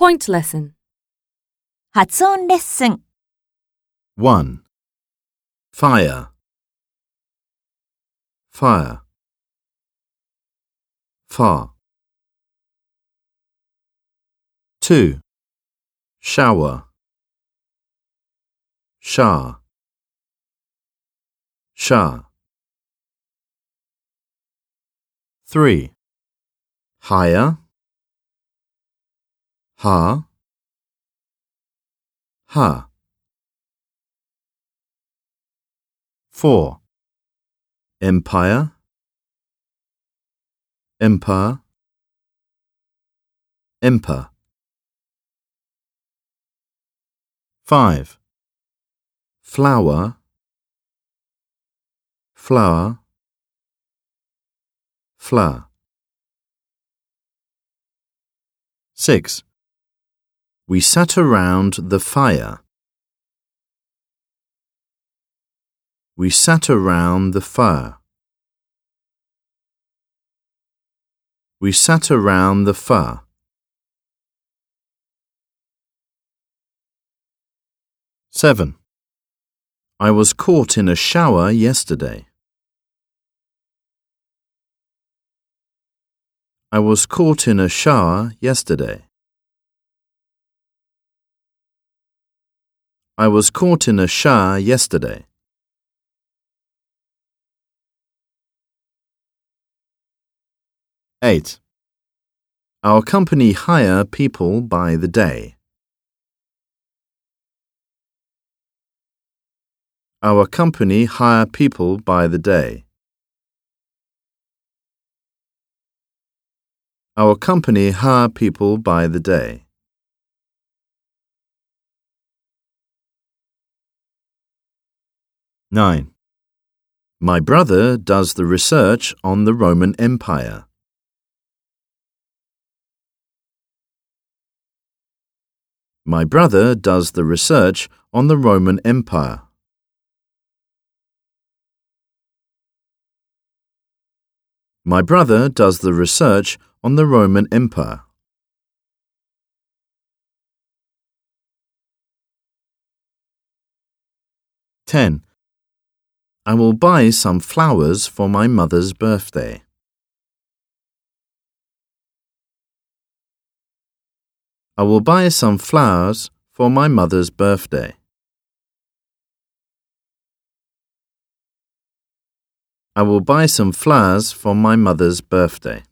Point lesson. 発音レッスン 1. Fire. Fire. Far. 2. Shower. Shower. Shower. 3. Higher. Ha. Ha. 4. Empire. Empire. Emperor. 5. Flower. Flower. Flower. 6. We sat around the fire. We sat around the fire. We sat around the fire. 7. I was caught in a shower yesterday. I was caught in a shower yesterday. I was caught in a shower yesterday. 8. Our company hire people by the day. Our company hire people by the day. Our company hire people by the day. 9. My brother does the research on the Roman Empire. My brother does the research on the Roman Empire. My brother does the research on the Roman Empire. Ten. I will buy some flowers for my mother's birthday. I will buy some flowers for my mother's birthday. I will buy some flowers for my mother's birthday.